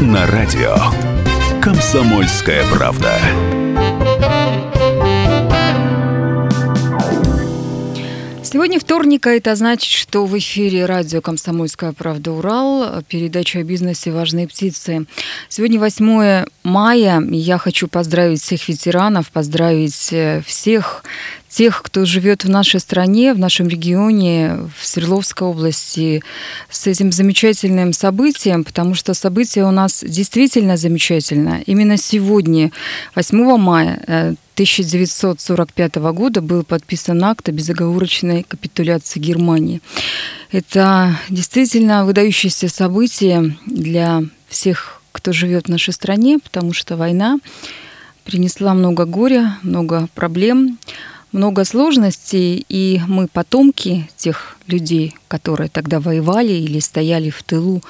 На радио. Комсомольская правда. Сегодня вторник, а это значит, что в эфире радио «Комсомольская правда. Урал», передача о бизнесе «Важные птицы». Сегодня 8 мая, я хочу поздравить всех ветеранов, поздравить э, всех тех, кто живет в нашей стране, в нашем регионе, в Свердловской области, с этим замечательным событием, потому что событие у нас действительно замечательное. Именно сегодня, 8 мая, э, 1945 года был подписан акт о безоговорочной капитуляции Германии. Это действительно выдающееся событие для всех, кто живет в нашей стране, потому что война принесла много горя, много проблем, много сложностей, и мы потомки тех людей, которые тогда воевали или стояли в тылу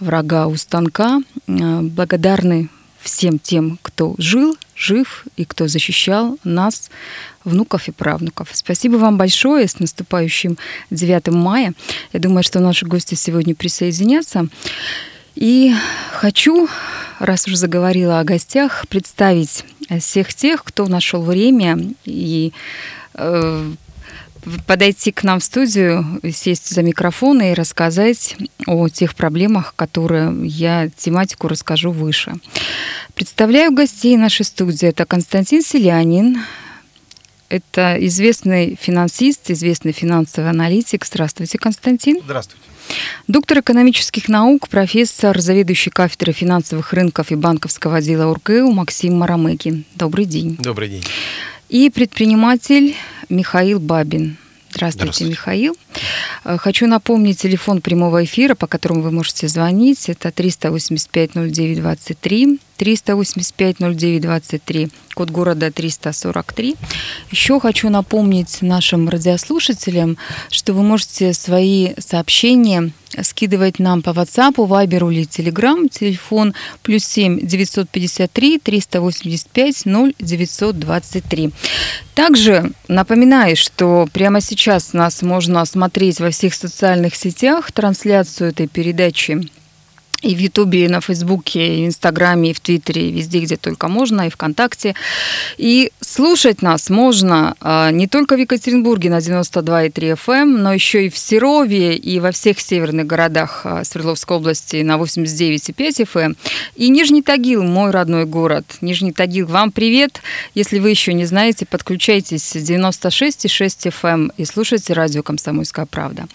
врага у станка, э, благодарны всем тем, кто жил, жив и кто защищал нас, внуков и правнуков. Спасибо вам большое. С наступающим 9 мая. Я думаю, что наши гости сегодня присоединятся. И хочу, раз уже заговорила о гостях, представить всех тех, кто нашел время и э, подойти к нам в студию, сесть за микрофон и рассказать о тех проблемах, которые я тематику расскажу выше. Представляю гостей нашей студии. Это Константин Селянин, это известный финансист, известный финансовый аналитик. Здравствуйте, Константин. Здравствуйте. Доктор экономических наук, профессор, заведующий кафедрой финансовых рынков и банковского отдела УРКЭУ Максим Марамыгин. Добрый день. Добрый день. И предприниматель Михаил Бабин. Здравствуйте, Здравствуйте. Михаил. Э, Хочу напомнить телефон прямого эфира, по которому вы можете звонить. Это 385-09-23, 385-09-23, код города 343. Еще хочу напомнить нашим радиослушателям, что вы можете свои сообщения скидывать нам по WhatsApp, Viber или Telegram. Телефон плюс 7 953 385 0923. Также напоминаю, что прямо сейчас нас можно смотреть во всех социальных сетях, трансляцию этой передачи и в Ютубе, и на Фейсбуке, и в Инстаграме, и в Твиттере, и везде, где только можно, и ВКонтакте. И слушать нас можно а, не только в Екатеринбурге на 92,3 FM, эм, но еще и в Серове, и во всех северных городах а, Свердловской области на 89,5 FM. эм. И Нижний Тагил, мой родной город. Нижний Тагил, вам привет. Если вы еще не знаете, подключайтесь 96,6 FM эм и слушайте радио «Комсомольская правда».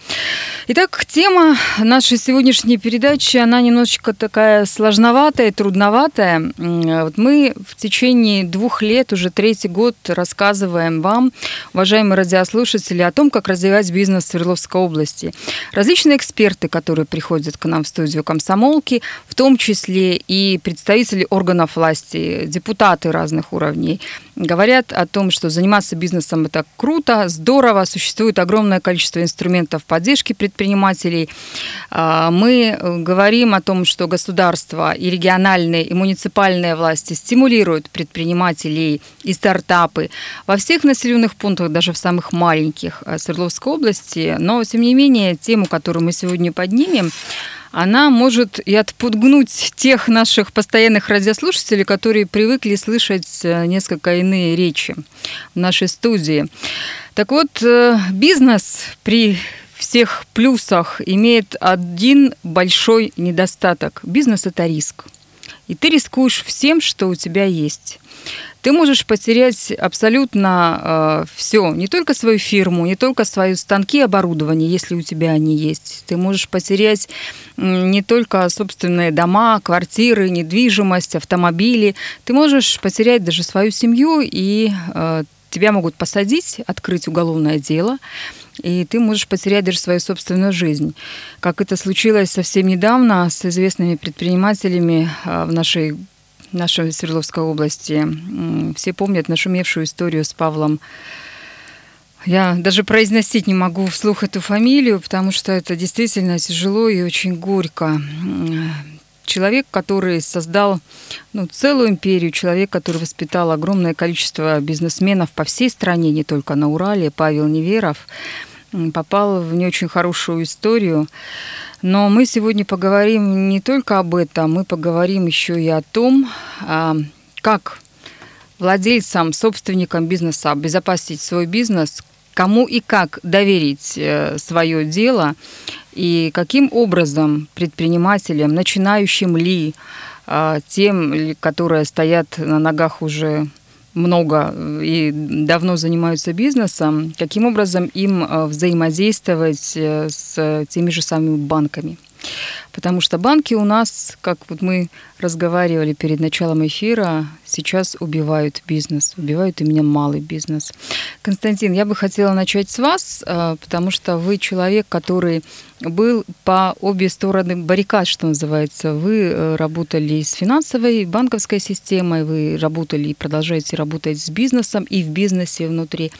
Итак, тема нашей сегодняшней передачи, она немножечко такая сложноватая, трудноватая. М, Вот мы в течение двух лет, уже третий год, рассказываем вам, уважаемые радиослушатели, о том, как развивать бизнес в Свердловской области. Различные эксперты, которые приходят к нам в студию комсомолки, в том числе и представители органов власти, депутаты разных уровней, говорят о том, что заниматься бизнесом это круто, здорово, существует огромное количество инструментов поддержки предпринимателей. А, Мы э, говорим о том, что государство и региональные, и муниципальные власти стимулируют предпринимателей и стартапы во всех населенных пунктах, даже в самых маленьких э, Свердловской области. Но, тем не менее, тему, которую мы сегодня поднимем, она может и отпугнуть тех наших постоянных радиослушателей, которые привыкли слышать э, несколько иные речи в нашей студии. Так вот, э, бизнес при всех плюсах имеет один большой недостаток. Бизнес – это риск. И ты рискуешь всем, что у тебя есть. Ты можешь потерять абсолютно все, не только свою фирму, не только свои станки и оборудование, если у тебя они есть. Ты можешь потерять не только собственные дома, квартиры, недвижимость, автомобили. Ты можешь потерять даже свою семью, и э, тебя могут посадить, открыть уголовное дело. И ты можешь потерять даже свою собственную жизнь. Как это случилось совсем недавно с известными предпринимателями а, в нашей нашей Свердловской области. Все помнят нашумевшую историю с Павлом я даже произносить не могу вслух эту фамилию, потому что это действительно тяжело и очень горько. Человек, который создал ну, целую империю, человек, который воспитал огромное количество бизнесменов по всей стране, не только на Урале, Павел Неверов, попал в не очень хорошую историю. Но мы сегодня поговорим не только об этом, мы поговорим еще и о том, а, как владельцам, собственникам бизнеса обезопасить свой бизнес, кому и как доверить э, свое дело и каким образом предпринимателям, начинающим ли, а, тем, которые стоят на ногах уже много и давно занимаются бизнесом, каким образом им э, взаимодействовать э, с теми же самыми банками. Потому что банки у нас, как вот мы разговаривали перед началом эфира, сейчас убивают бизнес, убивают именно малый бизнес. Константин, я бы хотела начать с вас, э, потому что вы человек, который был по обе стороны баррикад, что называется. Вы э, работали с финансовой, банковской системой, вы работали и продолжаете работать с бизнесом и в бизнесе внутри.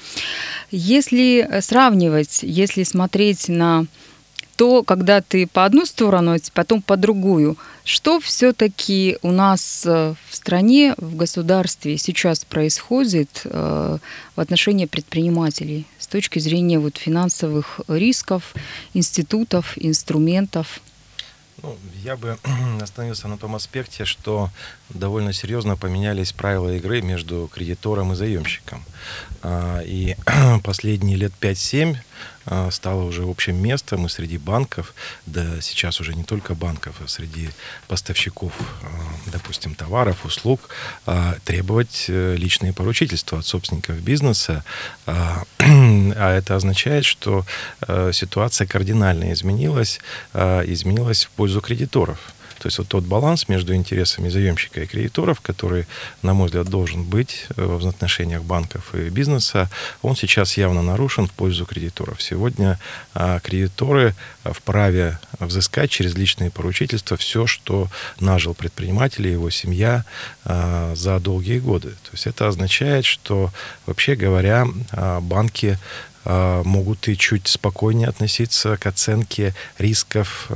Если сравнивать, если смотреть на то когда ты по одну сторону, а потом по другую, что все-таки у нас э, в стране, в государстве сейчас происходит э, в отношении предпринимателей с точки зрения вот финансовых рисков, институтов, инструментов? Ну, я бы остановился на том аспекте, что довольно серьезно поменялись правила игры между кредитором и заемщиком. А, и последние лет 5-7 а, стало уже общим местом и среди банков, да сейчас уже не только банков, а среди поставщиков, а, допустим, товаров, услуг, требовать э, личные поручительства от собственников бизнеса. А это означает, что э, ситуация кардинально изменилась, изменилась в пользу кредиторов. То есть вот тот баланс между интересами заемщика и кредиторов, который, на мой взгляд, должен быть э, в отношениях банков и бизнеса, он сейчас явно нарушен в пользу кредиторов. Сегодня а, кредиторы вправе взыскать через личные поручительства все, что нажил предприниматель и его семья а, за долгие годы. То есть это означает, что, вообще говоря, а, банки могут и чуть спокойнее относиться к оценке рисков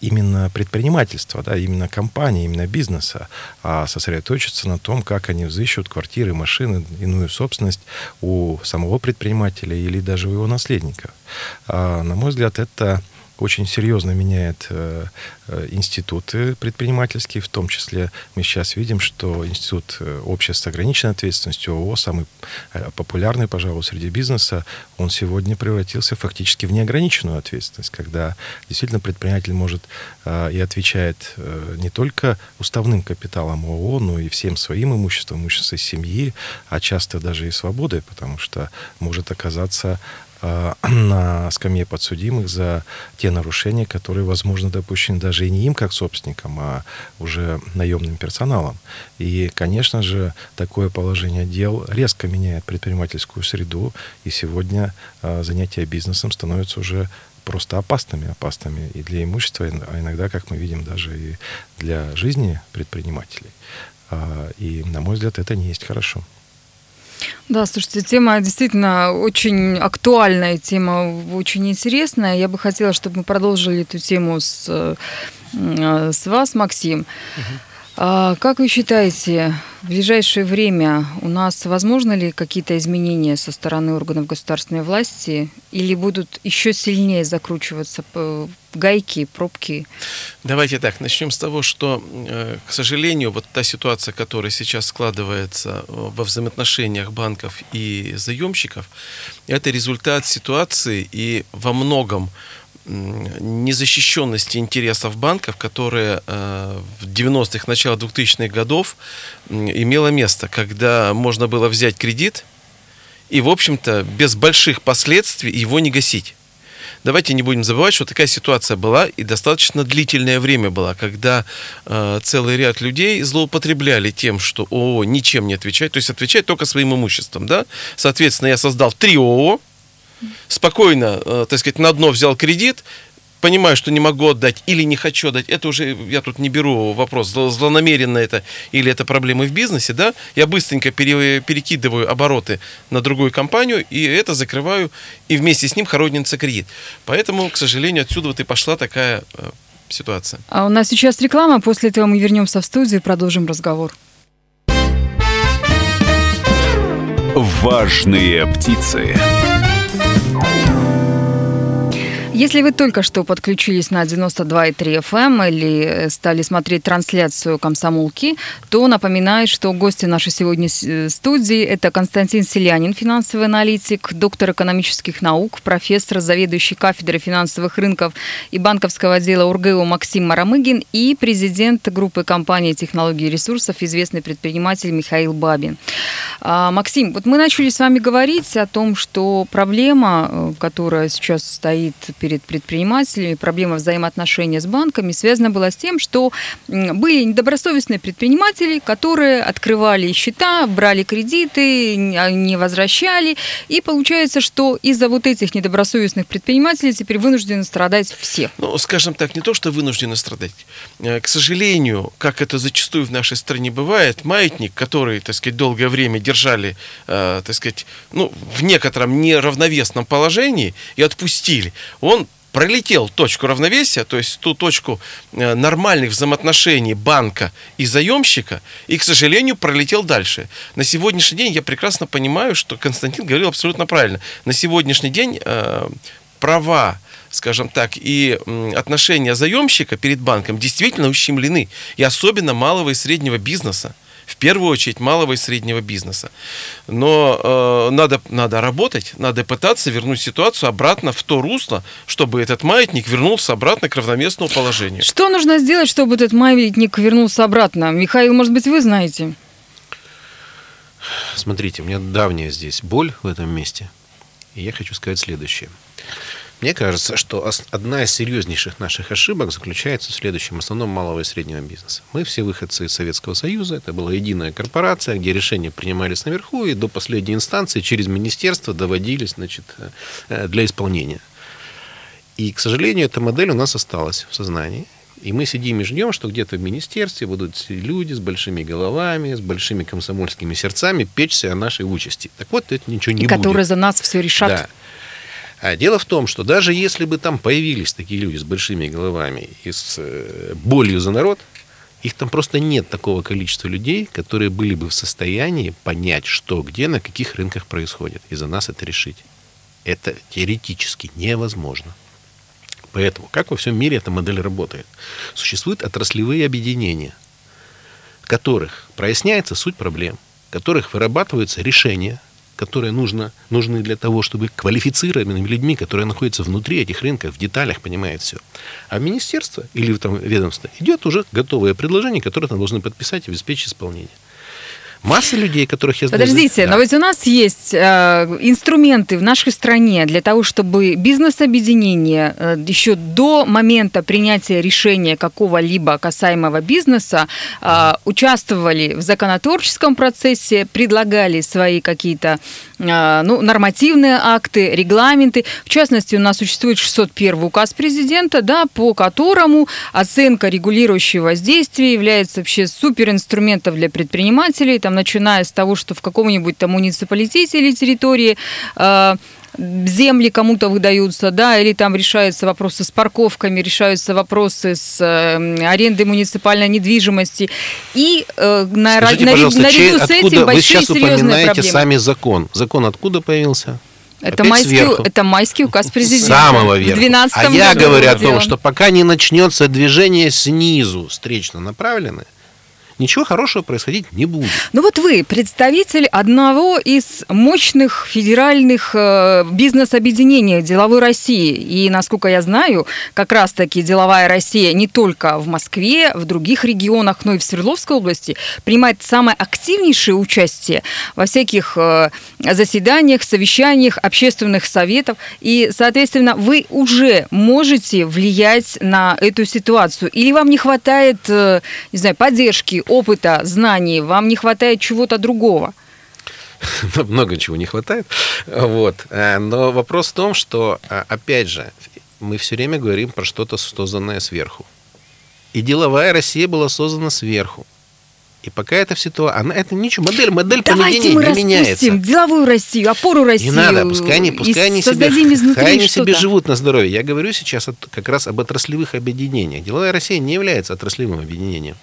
именно предпринимательства, да, именно компании, именно бизнеса, а сосредоточиться на том, как они взыщут квартиры, машины, иную собственность у самого предпринимателя или даже у его наследников. А, на мой взгляд, это очень серьезно меняет э, э, институты предпринимательские, в том числе мы сейчас видим, что институт э, общества с ограниченной ответственностью ООО, самый популярный, пожалуй, среди бизнеса, он сегодня превратился фактически в неограниченную ответственность, когда действительно предприниматель может и отвечает не только уставным капиталом ООО, но и всем своим имуществом, имуществом семьи, а часто даже и свободой, потому что может оказаться на скамье подсудимых за те нарушения, которые, возможно, допущены даже и не им как собственникам, а уже наемным персоналом. И, конечно же, такое положение дел резко меняет предпринимательскую среду, и сегодня э, занятия бизнесом становятся уже просто опасными, опасными и для имущества, а иногда, как мы видим, даже и для жизни предпринимателей. А, и, на мой взгляд, это не есть хорошо. Да, слушайте, тема действительно очень актуальная, тема очень интересная. Я бы хотела, чтобы мы продолжили эту тему с, э, с вас, Максим. Угу. А как вы считаете, в ближайшее время у нас возможно ли какие-то изменения со стороны органов государственной власти или будут еще сильнее закручиваться гайки, пробки? Давайте так, начнем с того, что, э, к сожалению, вот та ситуация, которая сейчас складывается э, во взаимоотношениях банков и заемщиков, это результат ситуации и во многом незащищенности интересов банков, которые э, в 90-х, начало 2000-х годов имело место, когда можно было взять кредит и, в общем-то, без больших последствий его не гасить. Давайте не будем забывать, что такая ситуация была и достаточно длительное время была, когда э, целый ряд людей злоупотребляли тем, что ООО ничем не отвечает, то есть отвечает только своим имуществом. Да? Соответственно, я создал три ООО, спокойно, э, так сказать, на дно взял кредит, понимаю, что не могу отдать или не хочу отдать, это уже, я тут не беру вопрос, зло- злонамеренно это или это проблемы в бизнесе, да, я быстренько пере- перекидываю обороты на другую компанию и это закрываю, и вместе с ним хоронится кредит. Поэтому, к сожалению, отсюда вот и пошла такая э, ситуация. А у нас сейчас реклама, после этого мы вернемся в студию и продолжим разговор. Важные птицы. Oh, Если вы только что подключились на 92,3 FM или э, стали смотреть трансляцию «Комсомолки», то напоминаю, что гости нашей сегодня э, студии – это Константин Селянин, финансовый аналитик, доктор экономических наук, профессор, заведующий кафедрой финансовых рынков и банковского отдела УрГЭУ Максим Марамыгин и президент группы компании «Технологии ресурсов», известный предприниматель Михаил Бабин. А, Максим, вот мы начали с вами говорить о том, что проблема, э, которая сейчас стоит перед предпринимателями, проблема взаимоотношения с банками, связана была с тем, что были недобросовестные предприниматели, которые открывали счета, брали кредиты, а, не возвращали. И получается, что из-за вот этих недобросовестных предпринимателей теперь вынуждены страдать все. Ну, скажем так, не то, что вынуждены страдать. Э, К сожалению, как это зачастую в нашей стране бывает, маятник, который, так сказать, долгое время держали, э, так сказать, ну, в некотором неравновесном положении и отпустили, он пролетел точку равновесия, то есть ту точку э, нормальных взаимоотношений банка и заемщика, и, к сожалению, пролетел дальше. На сегодняшний день я прекрасно понимаю, что Константин говорил абсолютно правильно. На сегодняшний день э, права скажем так, и отношения заемщика перед банком действительно ущемлены, и особенно малого и среднего бизнеса. В первую очередь малого и среднего бизнеса. Но э, надо, надо работать, надо пытаться вернуть ситуацию обратно в то русло, чтобы этот маятник вернулся обратно к равноместному положению. Что нужно сделать, чтобы этот маятник вернулся обратно? Михаил, может быть, вы знаете? Смотрите, у меня давняя здесь боль в этом месте. И я хочу сказать следующее. Мне кажется, что одна из серьезнейших наших ошибок заключается в следующем, в основном малого и среднего бизнеса. Мы все выходцы из Советского Союза, это была единая корпорация, где решения принимались наверху и до последней инстанции через министерство доводились значит, э, для исполнения. И, к сожалению, эта модель у нас осталась в сознании. И мы сидим и ждем, что где-то в министерстве будут люди с большими головами, с большими комсомольскими сердцами печься о нашей участи. Так вот, это ничего не и будет. которые за нас все решат. Да. А дело в том, что даже если бы там появились такие люди с большими головами и с э, болью за народ, их там просто нет такого количества людей, которые были бы в состоянии понять, что где, на каких рынках происходит, и за нас это решить. Это теоретически невозможно. Поэтому, как во всем мире эта модель работает? Существуют отраслевые объединения, в которых проясняется суть проблем, в которых вырабатываются решения, которые нужно, нужны для того, чтобы квалифицированными людьми, которые находятся внутри этих рынков, в деталях понимают все. А министерство или там, ведомство идет уже готовое предложение, которое там должны подписать и обеспечить исполнение. Масса людей, которых я знаю... Подождите, Да. но ведь у нас есть э, инструменты в нашей стране для того, чтобы бизнес-объединения э, еще до момента принятия решения какого-либо касаемого бизнеса э, участвовали в законотворческом процессе, предлагали свои какие-то э, ну, нормативные акты, регламенты. В частности, у нас существует 601 указ президента, да, по которому оценка регулирующего воздействия является вообще суперинструментом для предпринимателей, там, начиная с того, что в каком-нибудь там муниципалитете или территории э, земли кому-то выдаются, да, или там решаются вопросы с парковками, решаются вопросы с э, арендой муниципальной недвижимости. И э, на, Скажите, на- пожалуйста, наряду чей- с этим вы большие сейчас серьезные упоминаете проблемы. сами закон? Закон откуда появился? Это Опять майский, сверху. это майский указ президента. самого В верха. 12 А я говорю о том, что пока не начнется движение снизу, встречно направленное, ничего хорошего происходить не будет. Ну вот вы представитель одного из мощных федеральных э, бизнес-объединений деловой России. И, насколько я знаю, как раз-таки деловая Россия не только в Москве, в других регионах, но и в Свердловской области принимает самое активнейшее участие во всяких э, заседаниях, совещаниях, общественных советов. И, соответственно, вы уже можете влиять на эту ситуацию. Или вам не хватает, э, не знаю, поддержки, опыта, знаний, вам не хватает чего-то другого? много чего не хватает. Вот. Э, но вопрос в том, что, э, опять же, мы все время говорим про что-то созданное сверху. И деловая Россия была создана сверху. И пока это все то, она это ничего, модель, модель Давайте поведения мы не меняется. деловую Россию, опору России. Не надо, пускай они, пускай они себе, пускай они себе живут на здоровье. Я говорю сейчас от- как раз об отраслевых объединениях. Деловая Россия не является отраслевым объединением.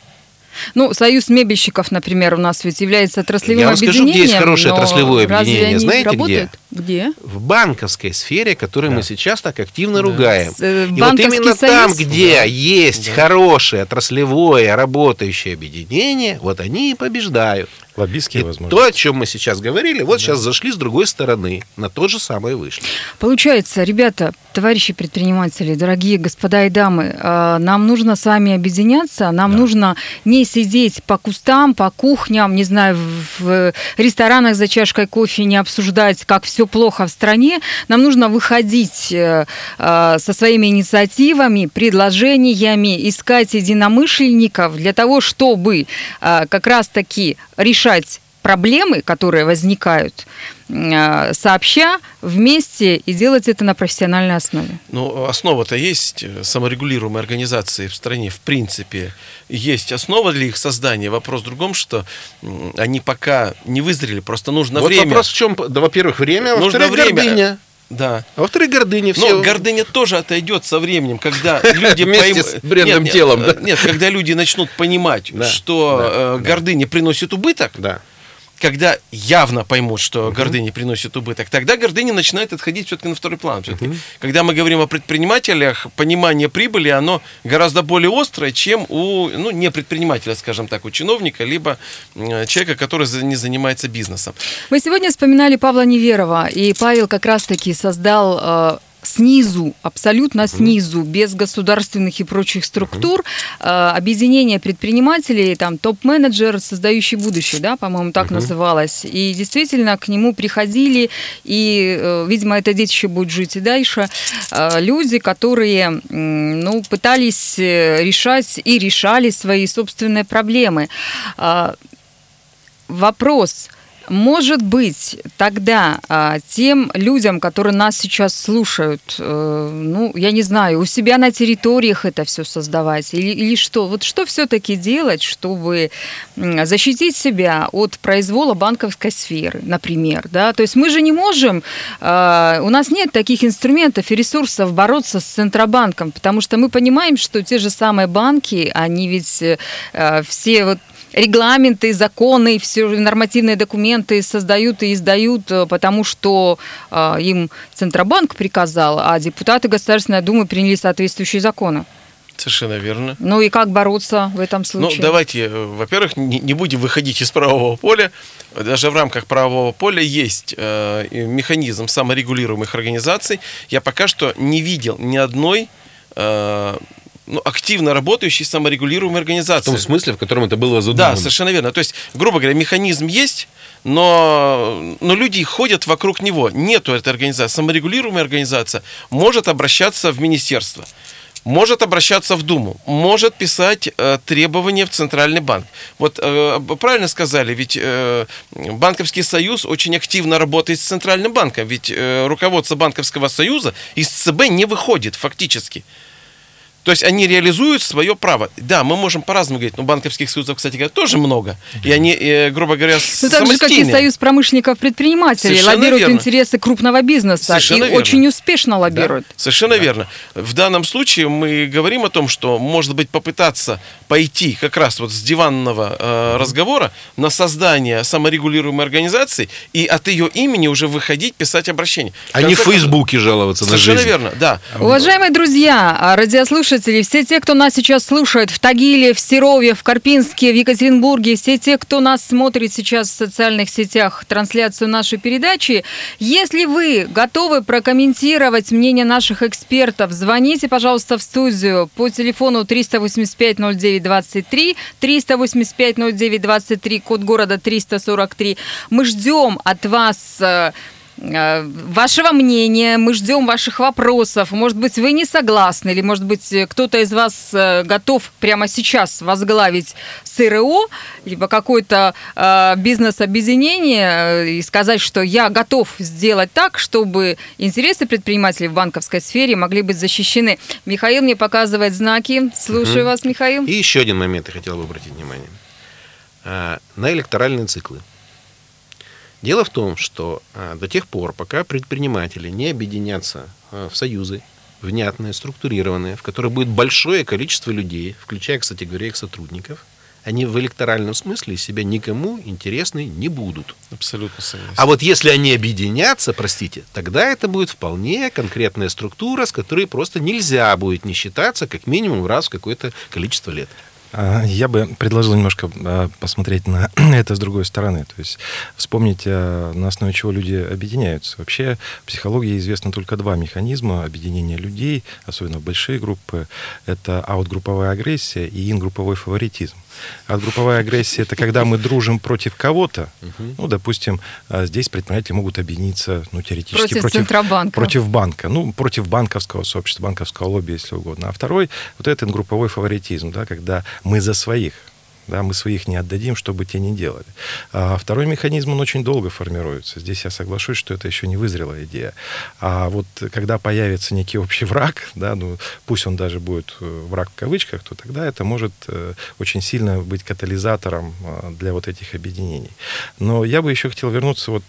Ну, Союз мебельщиков, например, у нас ведь является отраслевым Я вам скажу, где есть хорошее отраслевое разве объединение. они Знаете, где? работают? Где? В банковской сфере, которую мы сейчас так активно ругаем. С- э, И вот именно там, союз? где есть хорошее отраслевое работающее объединение, вот они и побеждают. Лоббистские И возможности. то, о чем мы сейчас говорили, вот сейчас зашли с другой стороны, на то же самое вышли. Получается, ребята, товарищи предприниматели, дорогие господа и дамы, э, нам нужно с вами объединяться, нам нужно не сидеть по кустам, по кухням, не знаю, в ресторанах за чашкой кофе, не обсуждать, как все плохо в стране. Нам нужно выходить э, э, со своими инициативами, предложениями, искать единомышленников для того, чтобы э, как раз-таки решать проблемы, которые возникают, э, сообща вместе и делать это на профессиональной основе. Ну, основа-то есть, э, саморегулируемые организации в стране, в принципе, есть основа для их создания. Вопрос в другом, что они пока не вызрели, просто нужно вот время. вопрос в чем? Да, во-первых, время, а Нужно во-вторых, время. гордыня. Да. А во-вторых, гордыня. Но Все... гордыня тоже отойдет со временем, когда люди Вместе с бренным телом, нет, да? Нет, когда люди начнут понимать, что э, гордыня приносит убыток, Да. Когда явно поймут, что гордыня приносит убыток, тогда гордыня начинает отходить все-таки на второй план. Всё-таки. Когда мы говорим о предпринимателях, понимание прибыли, оно гораздо более острое, чем у, ну, не предпринимателя, скажем так, у чиновника, либо человека, который не занимается бизнесом. Мы сегодня вспоминали Павла Неверова, и Павел как раз-таки создал э, снизу, абсолютно снизу, без государственных и прочих структур, э, объединение предпринимателей, там топ-менеджер, создающий будущее, да, по-моему, так называлось. И действительно к нему приходили, и, э, видимо, это детище будет жить и дальше, э, люди, которые, ну, пытались решать и решали свои собственные проблемы. Вопрос. Может быть, тогда а, тем людям, которые нас сейчас слушают, э, ну, я не знаю, у себя на территориях это все создавать или, или что? Вот что все-таки делать, чтобы защитить себя от произвола банковской сферы, например, да? То есть мы же не можем, а, у нас нет таких инструментов и ресурсов бороться с Центробанком, потому что мы понимаем, что те же самые банки, они ведь э, э, все вот регламенты, законы, все нормативные документы создают и издают, э, потому что э, им Центробанк приказал, а депутаты Государственной Думы приняли соответствующие законы. Совершенно верно. Ну и как бороться в этом Ну, случае? давайте, э, во-первых, не, не будем выходить из правового поля. Даже в рамках правового поля есть э, механизм саморегулируемых организаций. Я пока что не видел ни одной э, ну, активно работающей саморегулируемой В организации. том смысле, в котором это было Да, задумано. совершенно верно. То есть, грубо говоря, механизм есть, но, но люди ходят вокруг него. Нету этой организации. Саморегулируемая организация может обращаться в министерство, может обращаться в Думу, может писать э, требования в Центральный банк. Вот э, правильно сказали, ведь э, Банковский союз очень активно работает с Центральным банком, ведь э, руководство Банковского союза из ЦБ не выходит фактически. То есть они реализуют свое право. Да, мы можем по-разному говорить, но банковских союзов, кстати говоря, тоже много. И они, э, грубо говоря, Ну, так же, как и. Союз промышленников-предпринимателей, Совершенно лоббируют верно. интересы крупного бизнеса Совершенно и верно. очень успешно Да, лоббируют. совершенно верно. В данном случае мы говорим о том, что, может быть, попытаться пойти как раз вот с диванного э, разговора на создание саморегулируемой организации и от ее имени уже выходить, писать обращение. А не в Фейсбуке жаловаться на Совершенно жизнь. верно, да. Уважаемые друзья, а, радиослушатели, все те, кто нас сейчас слушает в Тагиле, в Серове, в Карпинске, в Екатеринбурге, все те, кто нас смотрит сейчас в социальных сетях, трансляцию нашей передачи, если вы готовы прокомментировать мнение наших экспертов, звоните, пожалуйста, в студию по телефону 385-09-23, 385-09-23, код города 343. Мы ждем от вас э, вашего мнения, мы ждем ваших вопросов. Может быть, вы не согласны, или, может быть, кто-то из вас э, готов прямо сейчас возглавить СРО, либо какое-то э, бизнес-объединение и сказать, что я готов сделать так, чтобы интересы предпринимателей в банковской сфере могли быть защищены. Михаил мне показывает знаки. Слушаю угу. вас, Михаил. И еще один момент я хотел бы обратить внимание. На электоральные циклы. Дело в том, что а, до тех пор, пока предприниматели не объединятся а, в союзы, внятные, структурированные, в которых будет большое количество людей, включая, кстати говоря, их сотрудников, они в электоральном смысле себя никому интересны не будут. Абсолютно согласен. А вот если они объединятся, простите, тогда это будет вполне конкретная структура, с которой просто нельзя будет не считаться как минимум раз в какое-то количество лет. А, я бы предложил немножко а, посмотреть на это с другой стороны. То есть вспомнить, а, на основе чего люди объединяются. Вообще в психологии известно только два механизма объединения людей, особенно в большие группы. Это аутгрупповая агрессия и ингрупповой фаворитизм. А групповая агрессия это когда мы дружим против кого-то. Ну, допустим, а, здесь предприниматели могут объединиться, ну, теоретически против, против Центробанка. Против банка. Ну, против банковского сообщества, банковского лобби, если угодно. А второй, вот этот групповой фаворитизм, да, когда мы за своих да, мы своих не отдадим, чтобы те не делали. А второй механизм, он очень долго формируется. Здесь я соглашусь, что это еще не вызрела идея. А вот когда появится некий общий враг, да, ну, пусть он даже будет э, враг в кавычках, то тогда это может э, очень сильно быть катализатором э, для вот этих объединений. Но я бы еще хотел вернуться вот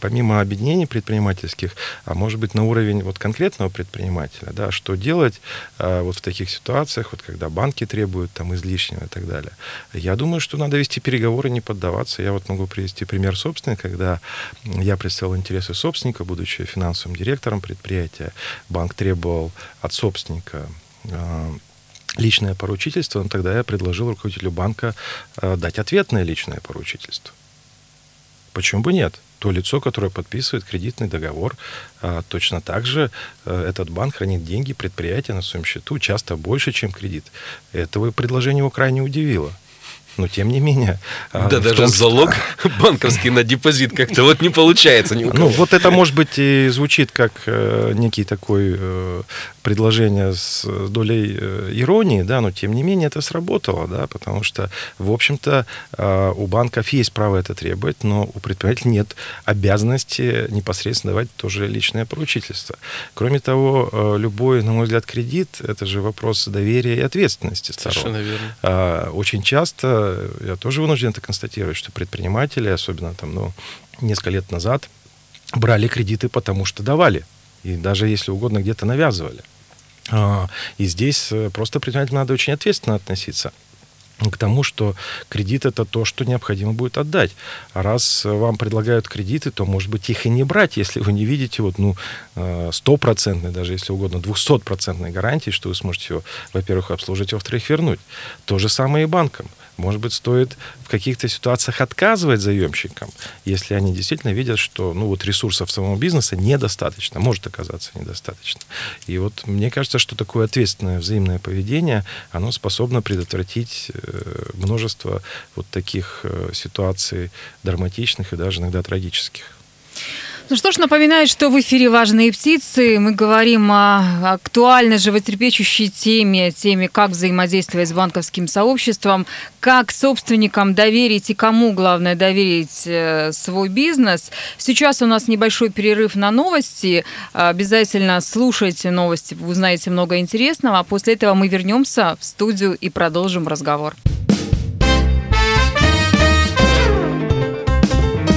помимо объединений предпринимательских, а может быть на уровень вот конкретного предпринимателя, да, что делать вот в таких ситуациях, вот когда банки требуют там излишнего и так далее. Я думаю, что надо вести переговоры, не поддаваться. Я вот могу привести пример собственный, когда я представил интересы собственника, будучи финансовым директором предприятия, банк требовал от собственника а, личное поручительство, но тогда я предложил руководителю банка а, дать ответное личное поручительство. Почему бы нет? То лицо, которое подписывает кредитный договор, а, точно так же этот банк хранит деньги предприятия на своем счету, часто больше, чем кредит. Этого предложение его крайне удивило но тем не менее. А, да, даже том, залог что... банковский на депозит как-то вот не получается. Ни ну, вот это, может быть, и звучит как э, некий такой э, предложение с долей э, иронии, да, но тем не менее это сработало, да, потому что, в общем-то, э, у банков есть право это требовать, но у предпринимателей нет обязанности непосредственно давать тоже личное поручительство. Кроме того, э, любой, на мой взгляд, кредит – это же вопрос доверия и ответственности сторон. Совершенно верно. А, очень часто, я тоже вынужден это констатировать, что предприниматели, особенно там, ну, несколько лет назад, брали кредиты, потому что давали. И даже, если угодно, где-то навязывали. А, и здесь э, просто предпринимателям надо очень ответственно относиться к тому, что кредит это то, что необходимо будет отдать. А раз вам предлагают кредиты, то, может быть, их и не брать, если вы не видите вот, ну, э, стопроцентной, даже если угодно, двухсотпроцентной гарантии, что вы сможете его, во-первых, обслужить, а во-вторых, вернуть. То же самое и банкам. Может быть, стоит в каких-то ситуациях отказывать заемщикам, если они действительно видят, что ну, вот ресурсов самого бизнеса недостаточно, может оказаться недостаточно. И вот мне кажется, что такое ответственное взаимное поведение, оно способно предотвратить э, множество вот таких э, ситуаций драматичных и даже иногда трагических. Ну что ж, напоминаю, что в эфире «Важные птицы». Мы говорим о актуальной, животрепещущей теме, теме, как взаимодействовать с банковским сообществом, как собственникам доверить и кому, главное, доверить э, свой бизнес. Сейчас у нас небольшой перерыв на новости. Обязательно слушайте новости, узнаете много интересного. А после этого мы вернемся в студию и продолжим разговор.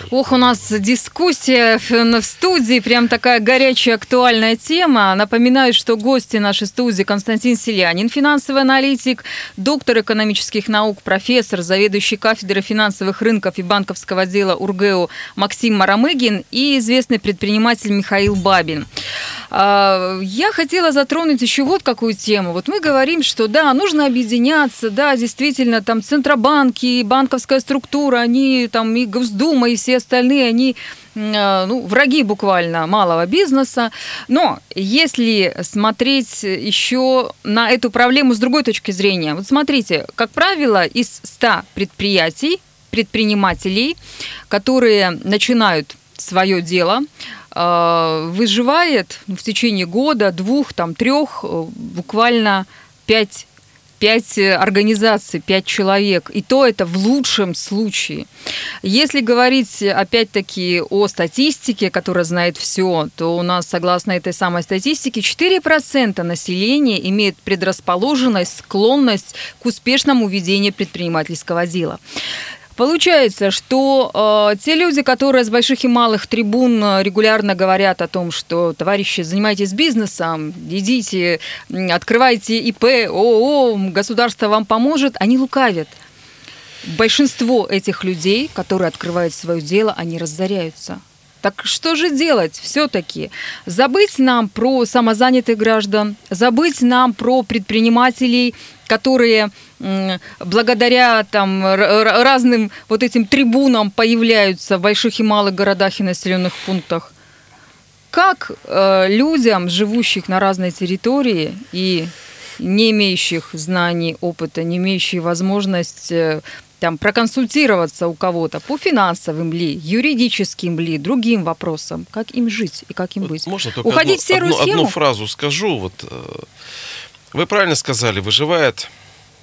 Бывает. Ох, у нас дискуссия в студии, прям такая горячая, актуальная тема. Напоминаю, что гости нашей студии Константин Селянин, финансовый аналитик, доктор экономических наук, профессор, заведующий кафедрой финансовых рынков и банковского дела УрГЭУ Максим Марамыгин и известный предприниматель Михаил Бабин. А, Я хотела затронуть еще вот какую тему. Вот мы говорим, что да, нужно объединяться, да, действительно, там Центробанки, банковская структура, они там и Госдума, и все остальные, они а, ну, враги буквально малого бизнеса. Но если смотреть еще на эту проблему с другой точки зрения, вот смотрите, как правило, из 100 предприятий, предпринимателей, которые начинают свое дело, выживает ну, в течение года, двух, там, трех, э, буквально пять пять э, организаций, пять человек. И то это в лучшем случае. Если говорить опять-таки о статистике, которая знает все, то у нас, согласно этой самой статистике, 4% населения имеет предрасположенность, склонность к успешному ведению предпринимательского дела. Получается, что э, те люди, которые с больших и малых трибун э, регулярно говорят о том, что, товарищи, занимайтесь бизнесом, идите, открывайте ИП, ООО, государство вам поможет, они лукавят. Большинство этих людей, которые открывают свое дело, они разоряются. Так что же делать все-таки? Забыть нам про самозанятых граждан, забыть нам про предпринимателей, которые благодаря там разным вот этим трибунам появляются в больших и малых городах и населенных пунктах. Как э, людям, живущих на разной территории и не имеющих знаний, опыта, не имеющих возможность э, там проконсультироваться у кого-то по финансовым ли, юридическим ли, другим вопросам, как им жить и как им быть. Можно только Уходить одну, в серую одну- схему? одну фразу скажу. Вот, э, вы правильно сказали, выживает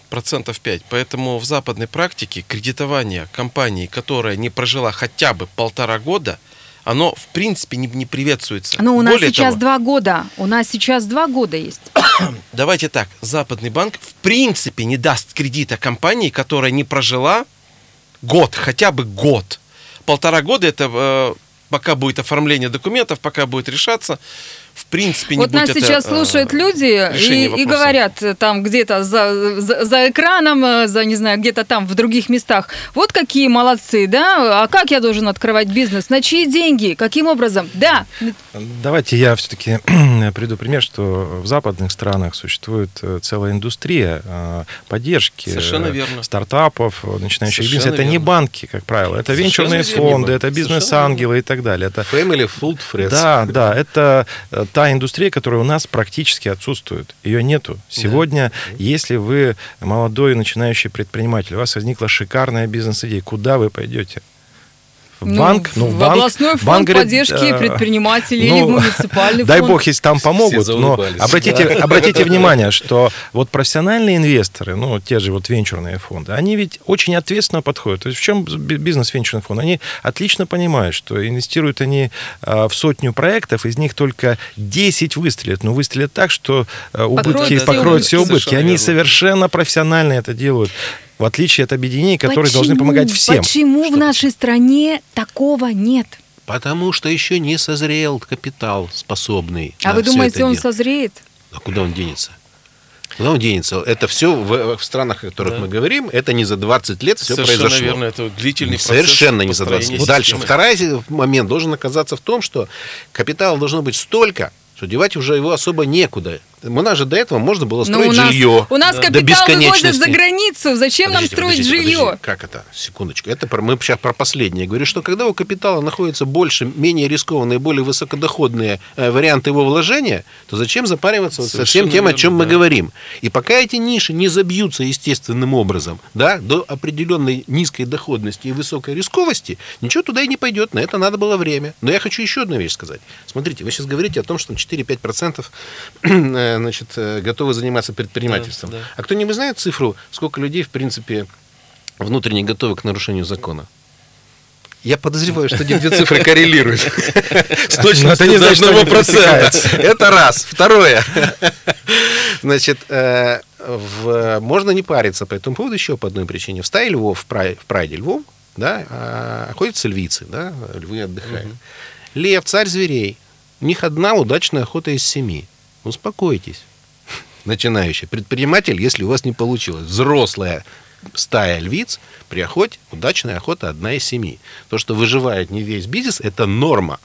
процентов 5. Поэтому в западной практике кредитование компании, которая не прожила хотя бы полтора года, оно в принципе не, не приветствуется. Ну, у нас Более сейчас того, два года. У нас сейчас два года есть. Давайте так, западный банк в принципе не даст кредита компании, которая не прожила год, хотя бы год. Полтора года это э, пока будет оформление документов, пока будет решаться. В принципе, не Вот нас будет это, сейчас э, слушают люди решение и, и говорят э, там где-то за, за, за экраном, э, за, не знаю, где-то там в других местах. Вот какие молодцы, да? А как я должен открывать бизнес? На чьи деньги? Каким образом? Да, Давайте я все-таки приду пример, что в западных странах существует э, целая индустрия э, поддержки Совершенно э, верно. стартапов, э, начинающих бизнес. Это не верно. банки, как правило, это Совершенно венчурные верно. фонды, это бизнес-ангелы и так далее. Это Family Food Friends. Да, да, это э, та индустрия, которая у нас практически отсутствует. Ее нету. Сегодня, если вы молодой начинающий предприниматель, у вас возникла шикарная бизнес-идея, куда вы пойдете? В Ну, банк? Ну, в банк- областной фонд банк говорит, поддержки э, предпринимателей ну, или в муниципальный Дай фонд. бог, если там помогут. Но обратите, обратите внимание, что вот профессиональные инвесторы, ну, те же вот венчурные фонды, они ведь очень ответственно подходят. То есть в чем би- бизнес венчурных фондов? Они отлично понимают, что инвестируют они а, в сотню проектов, из них только 10 выстрелят. Но выстрелят так, что а, убытки Покроют все покроют все убытки. убытки. Совершенно Они верно. совершенно профессионально это делают. В отличие от объединений, которые должны Почему? помогать всем. Почему в Что- нашей стране такого нет? Потому что еще не созрел капитал способный. А вы думаете, он дело. созреет? А куда он денется? Куда он денется? Это все в, в странах, о которых Да. мы говорим, это не за 20 лет все Совершенно произошло. верно, это длительный процесс Совершенно не за 20. построения Дальше, системы. второй момент должен оказаться в том, что капитала должно быть столько, что девать уже его особо некуда. У нас же до этого можно было Ну, строить у нас, жилье. у нас до капитал бесконечности. вывозят за границу. Зачем нам Подождите, строить подождите, жилье? подождите. Как это? Секундочку. Это про, мы сейчас про последнее. Я говорю, что когда у капитала находится больше, менее рискованные, более высокодоходные э, варианты его вложения, то зачем запариваться вот со всем Совершенно тем, о верно, чем мы да. говорим? И пока эти ниши не забьются естественным образом, да, до определенной низкой доходности и высокой рисковости, ничего туда и не пойдет. На это надо было время. Но я хочу еще одну вещь сказать. Смотрите, вы сейчас говорите о том, что 4-5% э, значит, э, готовы заниматься предпринимательством. Да, да. А кто-нибудь знает цифру, сколько людей, в принципе, внутренне готовы к нарушению закона? Я подозреваю, что эти две цифры коррелируют. С Но точностью не до одного процента. Это раз. Второе. Значит, э, в- можно не париться по этому поводу еще по одной причине. В стае львов, в прай- в прайде львов, да, а, охотятся львицы, да, львы отдыхают. Лев, царь зверей. У них одна удачная охота из семи. Успокойтесь. Начинающий предприниматель, если у вас не получилось. Взрослая стая львиц при охоте, удачная охота одна из семи. То, что выживает не весь бизнес, это норма.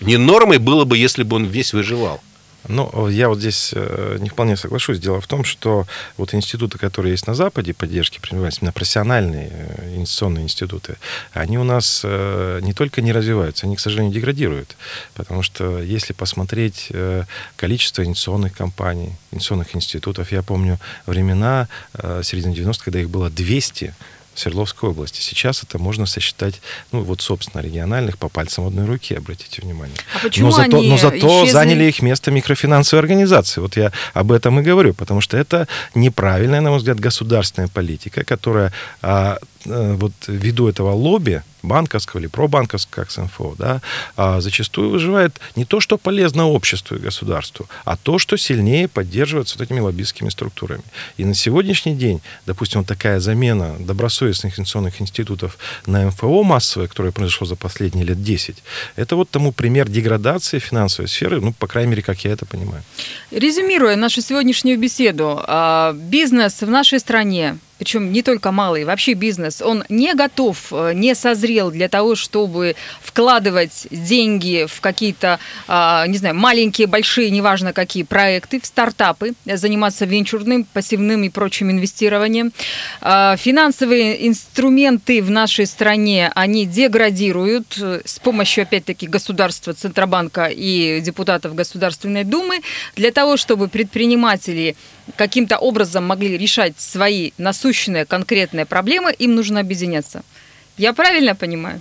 Не нормой было бы, если бы он весь выживал. Ну, я вот здесь э, не вполне соглашусь. Дело в том, что вот институты, которые есть на Западе, поддержки предпринимательства, именно профессиональные э, инвестиционные институты, они у нас э, не только не развиваются, они, к сожалению, деградируют. Потому что если посмотреть количество инвестиционных компаний, инвестиционных институтов, я помню времена середины 90-х, когда их было 200, Свердловской области. Сейчас это можно сосчитать, ну вот, собственно, региональных по пальцам одной руки, обратите внимание. А почему но зато, они но зато исчезли? заняли их место микрофинансовые организации. Вот я об этом и говорю, потому что это неправильная, на мой взгляд, государственная политика, которая а, вот ввиду этого лобби банковского или пробанковского, как СНФО, да, а зачастую выживает не то, что полезно обществу и государству, а то, что сильнее поддерживается вот этими лоббистскими структурами. И на сегодняшний день, допустим, вот такая замена добросовестных инвестиционных институтов на МФО массовое, которое произошло за последние лет 10, это вот тому пример деградации финансовой сферы, ну, по крайней мере, как я это понимаю. Резюмируя нашу сегодняшнюю беседу, а, бизнес в нашей стране причем не только малый, вообще бизнес, он не готов, э, не созрел для того, чтобы вкладывать деньги в какие-то, а, не знаю, маленькие, большие, неважно какие проекты, в стартапы, заниматься венчурным, пассивным и прочим инвестированием. А, финансовые инструменты в нашей стране, они деградируют э, с помощью, опять-таки, государства, Центробанка и депутатов Государственной Думы для того, чтобы предприниматели каким-то образом могли решать свои насущные конкретные проблемы, им нужно объединяться. Я правильно понимаю?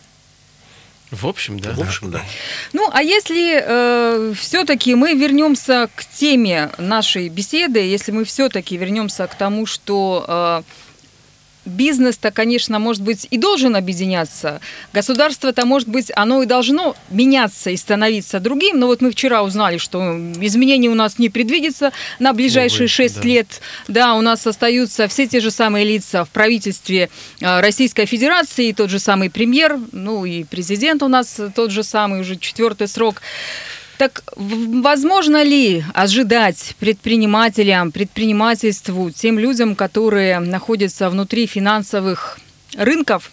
В общем, да. В общем, да. Ну, а если э, все-таки мы вернемся к теме нашей беседы, если мы все-таки вернемся к тому, что э, бизнес-то, конечно, может быть, и должен объединяться. Государство-то, может быть, оно и должно меняться и становиться другим. Но вот мы вчера узнали, что изменений у нас не предвидится на ближайшие шесть да. лет. Да, у нас остаются все те же самые лица в правительстве э, Российской Федерации, тот же самый премьер, ну и президент у нас тот же самый, уже четвертый срок. Так возможно ли ожидать предпринимателям, предпринимательству, тем людям, которые находятся внутри финансовых рынков,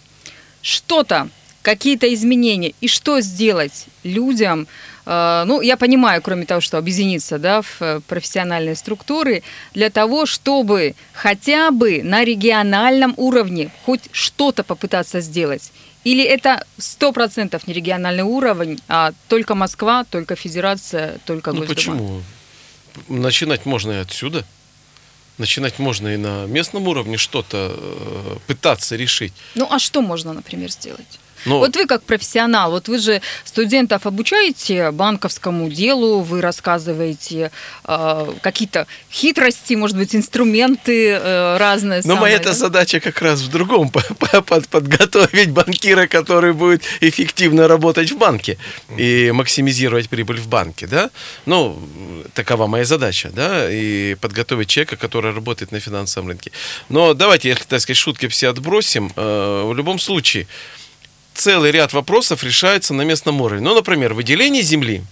что-то, какие-то изменения? И что сделать людям? э, Ну, я понимаю, кроме того, что объединиться да, в э, профессиональные структуры, для того, чтобы хотя бы на региональном уровне хоть что-то попытаться сделать. Или это сто процентов не региональный уровень, а только Москва, только Федерация, только Ну Госдума? почему? Начинать можно и отсюда. Начинать можно и на местном уровне что-то э, пытаться решить. Ну а что можно, например, сделать? Но Вот вы как профессионал, вот вы же студентов обучаете банковскому делу, вы рассказываете э, какие-то хитрости, может быть, инструменты э, разные. Но самые, моя да? эта задача как раз в другом. по- по- под- Подготовить банкира, который будет эффективно работать в банке и максимизировать прибыль в банке, да? Ну, такова моя задача, да? И подготовить человека, который работает на финансовом рынке. Но давайте, так сказать, шутки все отбросим. Э, В любом случае, целый ряд вопросов решается на местном уровне. Ну, например, выделение земли,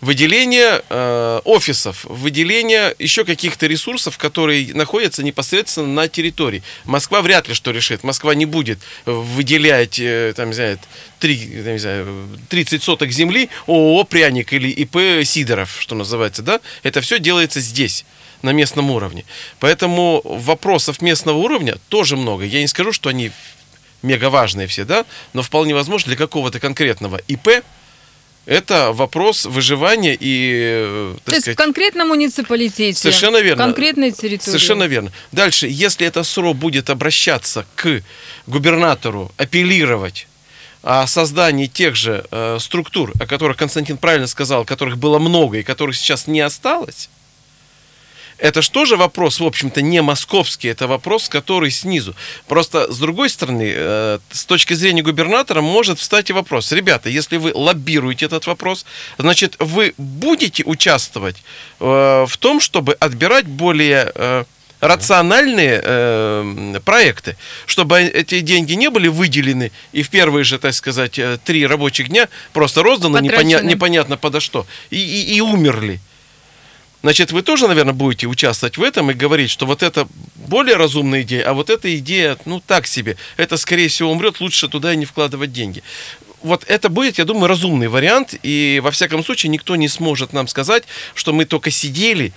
выделение э, офисов, выделение еще каких-то ресурсов, которые находятся непосредственно на территории. Москва вряд ли что решит. Москва не будет выделять, э, там, не знаю, три- там, не знаю, 30 соток земли ООО «Пряник» или ИП «Сидоров», что называется, да? Это все делается здесь на местном уровне. Поэтому вопросов местного уровня тоже много. Я не скажу, что они мега важные все, да, но вполне возможно для какого-то конкретного ИП это вопрос выживания и, э, То есть в сказать, конкретном муниципалитете, Совершенно верно. конкретной территории. Совершенно верно. Дальше, если это СРО будет обращаться к губернатору, апеллировать о создании тех же э, структур, о которых Константин правильно сказал, которых было много и которых сейчас не осталось, это же тоже вопрос, в общем-то, не московский, это вопрос, который снизу. Просто, с другой стороны, э, с точки зрения губернатора может встать и вопрос. Ребята, если вы лоббируете этот вопрос, значит, вы будете участвовать э, в том, чтобы отбирать более э, рациональные э, проекты, чтобы эти деньги не были выделены и в первые же, так сказать, три рабочих дня просто розданы непоня- непонятно подо что и, и- и умерли. Значит, вы тоже, наверное, будете участвовать в этом и говорить, что вот это более разумная идея, а вот эта идея, ну, так себе. Это, скорее всего, умрет, лучше туда и не вкладывать деньги. вот это будет, я думаю, разумный вариант, и во всяком случае никто не сможет нам сказать, что мы только сидели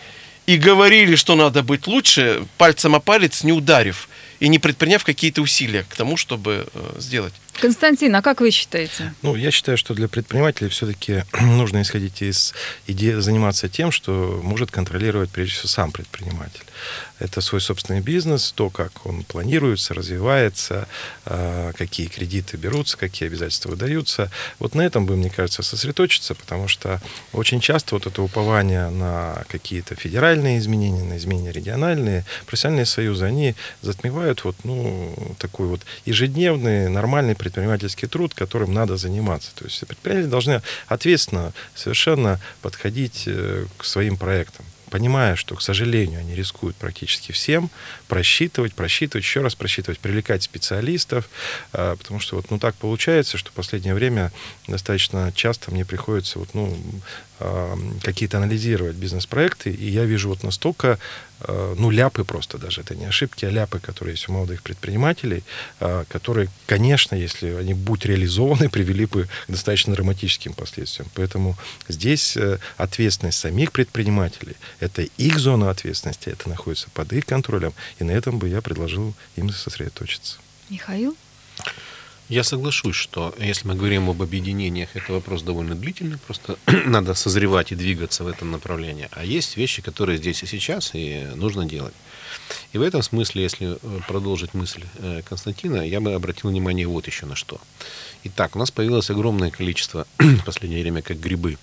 и говорили, что надо быть лучше, пальцем о палец не ударив и не предприняв какие-то усилия к тому, чтобы э, сделать. Константин, а как вы считаете? Ну, я считаю, что для предпринимателей все-таки нужно исходить из идеи, заниматься тем, что может контролировать прежде всего сам предприниматель. Это свой собственный бизнес, то, как он планируется, развивается, а, какие кредиты берутся, какие обязательства выдаются. Вот на этом бы, мне кажется, сосредоточиться, потому что очень часто вот это упование на какие-то федеральные изменения, на изменения региональные, профессиональные союзы, они затмевают вот, ну, такой вот ежедневный, нормальный предпринимательский труд, которым надо заниматься. То есть предприниматели должны ответственно совершенно подходить э, к своим проектам понимая, что, к сожалению, они рискуют практически всем, просчитывать, просчитывать, еще раз просчитывать, привлекать специалистов, а, потому что вот ну, так получается, что в последнее время достаточно часто мне приходится вот, ну, а, какие-то анализировать бизнес-проекты, и я вижу вот настолько, а, ну, ляпы просто даже, это не ошибки, а ляпы, которые есть у молодых предпринимателей, которые, конечно, если они будь реализованы, привели бы к достаточно драматическим последствиям. Поэтому здесь э, ответственность самих предпринимателей, это их зона ответственности, это находится под их контролем, и на этом бы я предложил им сосредоточиться. Михаил? Я соглашусь, что если мы говорим об объединениях, это вопрос довольно длительный, просто надо созревать и двигаться в этом направлении. А есть вещи, которые здесь и сейчас, и нужно делать. И в этом смысле, если э, продолжить мысль э, Константина, я бы обратил внимание вот еще на что. Итак, у нас появилось огромное количество в последнее время, как грибы,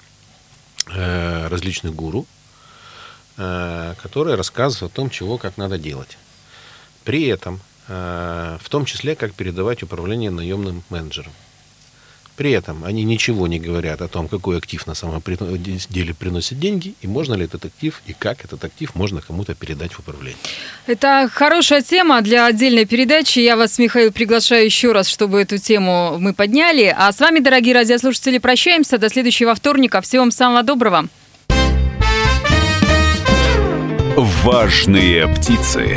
э, различных гуру, которые рассказывают о том, чего как надо делать. При этом Э, в том числе, как передавать управление наемным менеджерам. При этом они ничего не говорят о том, какой актив на самом деле приносит деньги, и можно ли этот актив, и как этот актив можно кому-то передать в управление. Это хорошая тема для отдельной передачи. Я вас, Михаил, приглашаю еще раз, чтобы эту тему мы подняли. А с вами, дорогие радиослушатели, прощаемся. До следующего вторника. Всего вам самого доброго. Важные птицы.